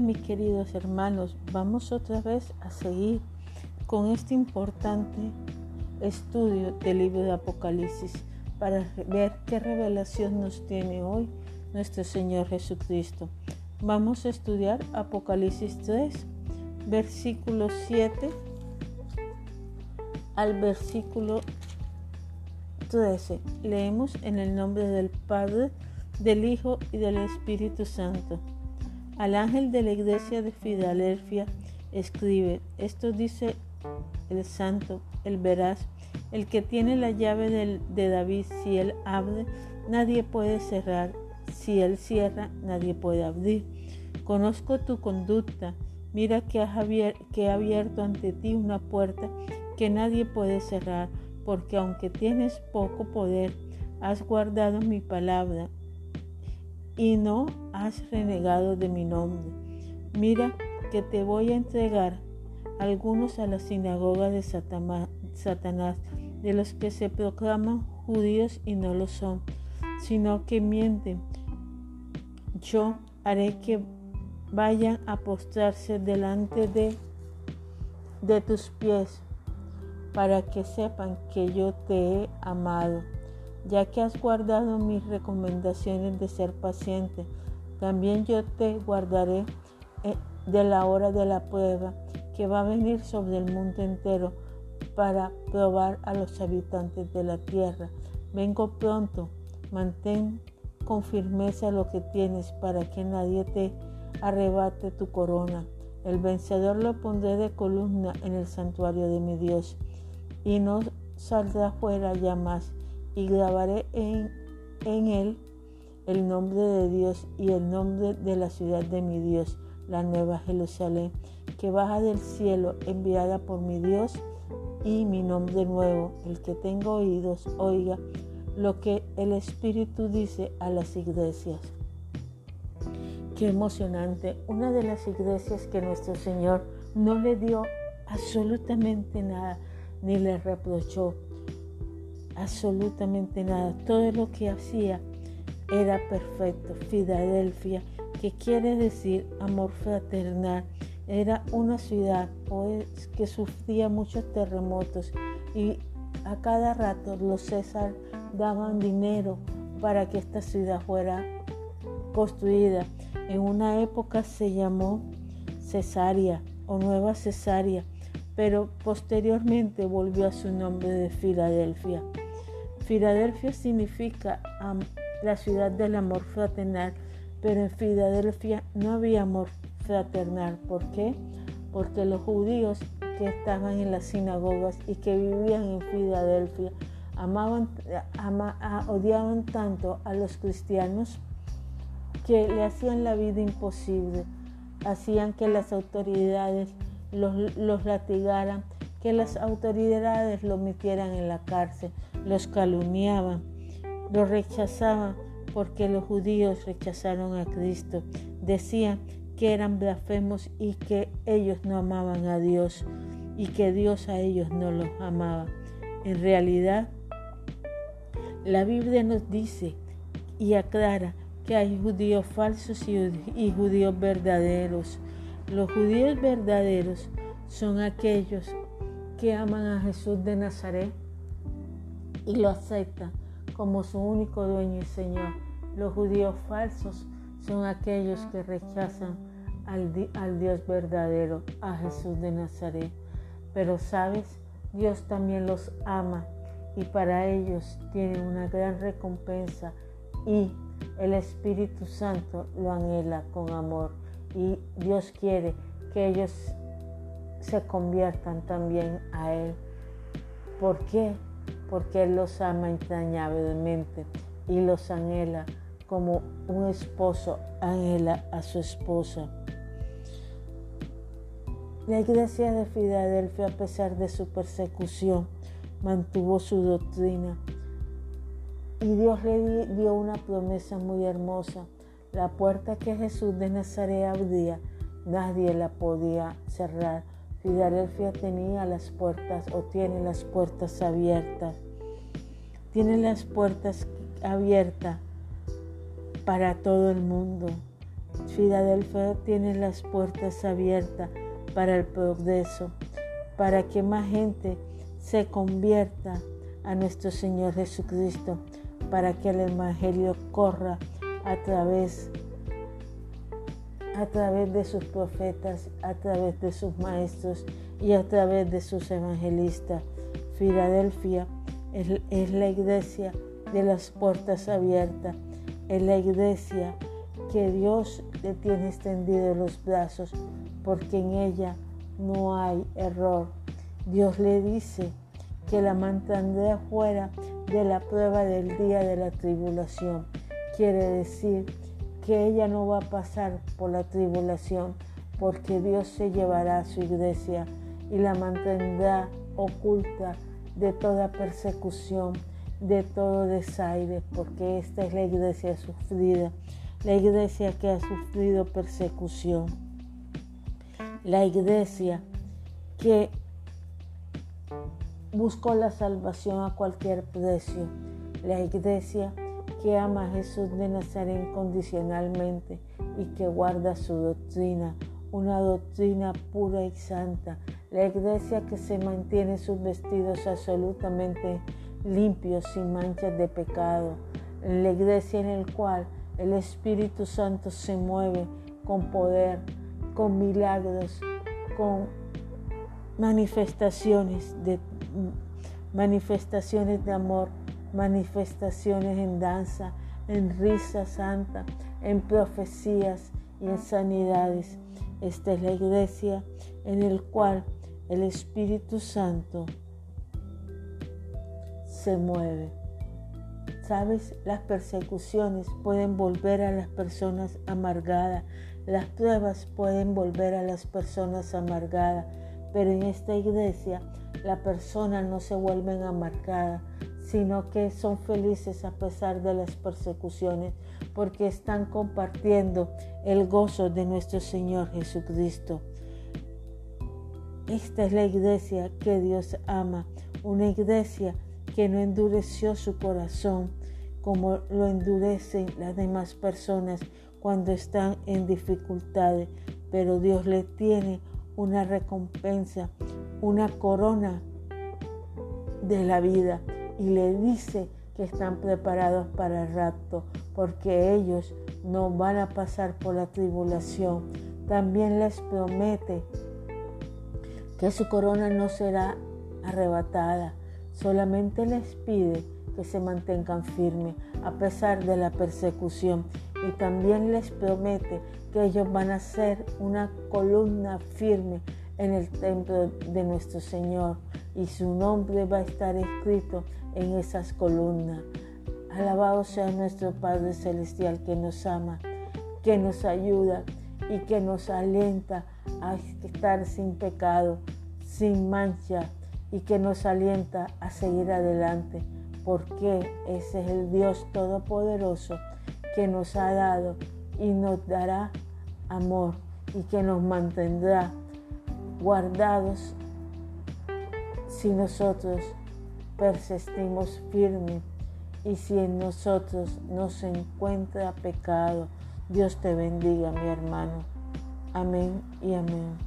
Mis queridos hermanos, vamos otra vez a seguir con este importante estudio del libro de Apocalipsis para ver qué revelación nos tiene hoy nuestro Señor Jesucristo. Vamos a estudiar Apocalipsis 3, versículo 7 al versículo 13. Leemos en el nombre del Padre, del Hijo y del Espíritu Santo. Al ángel de la iglesia de Filadelfia escribe, esto dice el santo, el veraz, el que tiene la llave de David, si él abre, nadie puede cerrar, si él cierra, nadie puede abrir. Conozco tu conducta, mira que, que he abierto ante ti una puerta que nadie puede cerrar, porque aunque tienes poco poder, has guardado mi palabra y no has renegado de mi nombre. Mira que te voy a entregar algunos a la sinagoga de Satanás, de los que se proclaman judíos y no lo son, sino que mienten. Yo haré que vayan a postrarse delante de, de tus pies, para que sepan que yo te he amado ya que has guardado mis recomendaciones de ser paciente, también yo te guardaré eh, de la hora de la prueba que va a venir sobre el mundo entero para probar a los habitantes de la tierra. Vengo pronto, mantén con firmeza lo que tienes para que nadie te arrebate tu corona. El vencedor lo pondré de columna en el santuario de mi Dios y no saldrá fuera ya más y grabaré en, en él el nombre de Dios y el nombre de la ciudad de mi Dios, la nueva Jerusalén, que baja del cielo, enviada por mi Dios, y mi nombre nuevo. El que tenga oídos, oiga lo que el Espíritu dice a las iglesias. Qué emocionante. Una de las iglesias que nuestro Señor no le dio absolutamente nada, ni le reprochó, absolutamente nada. Todo lo que hacía era perfecto. Filadelfia, que quiere decir amor fraternal, era una ciudad pues, que sufría muchos terremotos y a cada rato los César daban dinero para que esta ciudad fuera construida. En una época se llamó Cesárea o Nueva Cesárea, pero posteriormente volvió a su nombre de Filadelfia. Filadelfia significa la ciudad del amor fraternal, pero en Filadelfia no había amor fraternal. ¿Por qué? Porque los judíos que estaban en las sinagogas y que vivían en Filadelfia amaban, odiaban tanto a los cristianos que le hacían la vida imposible, hacían que las autoridades los, los latigaran, que las autoridades lo metieran en la cárcel los calumniaban, los rechazaban porque los judíos rechazaron a Cristo. Decían que eran blasfemos y que ellos no amaban a Dios y que Dios a ellos no los amaba. En realidad, la Biblia nos dice y aclara que hay judíos falsos y, y judíos verdaderos. Los judíos verdaderos son aquellos que aman a Jesús de Nazaret y lo acepta como su único dueño y Señor. Los judíos falsos son aquellos que rechazan al, al, Dios verdadero, a Jesús de Nazaret. Pero sabes, Dios también los ama y para ellos tiene una gran recompensa y el Espíritu Santo lo anhela con amor y Dios quiere que ellos se conviertan también a Él. ¿Por qué? Porque Él los ama entrañablemente y los anhela como un esposo anhela a su esposa. La iglesia de Filadelfia, a pesar de su persecución, mantuvo su doctrina y Dios le dio una promesa muy hermosa. La puerta que Jesús de Nazaret abría, nadie la podía cerrar Filadelfia tenía las puertas o tiene las puertas abiertas. Tiene las puertas abiertas para todo el mundo. Filadelfia tiene las puertas abiertas para el progreso, para que más gente se convierta a nuestro Señor Jesucristo, para que el Evangelio corra a través a través de sus profetas, a través de sus maestros y a través de sus evangelistas. Filadelfia es, es la iglesia de las puertas abiertas, es la iglesia que Dios le tiene extendido los brazos, porque en ella no hay error. Dios le dice que la mantendrá fuera de la prueba del día de la tribulación. Quiere decir que ella no va a pasar por la tribulación, porque Dios se llevará a su iglesia y la mantendrá oculta de toda persecución, de todo desaire, porque esta es la iglesia sufrida la iglesia que ha sufrido persecución, la iglesia que buscó la salvación a cualquier precio, la iglesia que ama a Jesús de Nazaret incondicionalmente y que guarda su doctrina, una doctrina pura y santa, la iglesia que se mantiene sus vestidos absolutamente limpios, sin manchas de pecado, la iglesia en el cual el Espíritu Santo se mueve con poder, con milagros, con manifestaciones de manifestaciones de amor, manifestaciones en danza, en risa santa, en profecías y en sanidades. Esta es la iglesia en el cual el Espíritu Santo se mueve. Sabes, las persecuciones pueden volver a las personas amargadas, las pruebas pueden volver a las personas amargadas, pero en esta iglesia la persona no se vuelven amargada, sino que son felices a pesar de las persecuciones, porque están compartiendo el gozo de nuestro Señor Jesucristo. Esta es la iglesia que Dios ama, una iglesia que no endureció su corazón como lo endurecen las demás personas cuando están en dificultades, pero Dios le tiene una recompensa, una corona de la vida y le dice que están preparados para el rapto, porque ellos no van a pasar por la tribulación. También les promete que su corona no será arrebatada, Solamente les pide que se mantengan firmes a pesar de la persecución. Y también les promete que ellos van a ser una columna firme en el templo de nuestro Señor y su nombre va a estar escrito en esas columnas. Alabado sea nuestro Padre Celestial que nos ama, que nos ayuda y que nos alienta a estar sin pecado, sin mancha, y que nos alienta a seguir adelante, porque ese es el Dios Todopoderoso que nos ha dado y nos dará amor y que nos mantendrá guardados si nosotros persistimos firmes y si en nosotros no se encuentra pecado. Dios te bendiga, mi hermano. Amén y amén.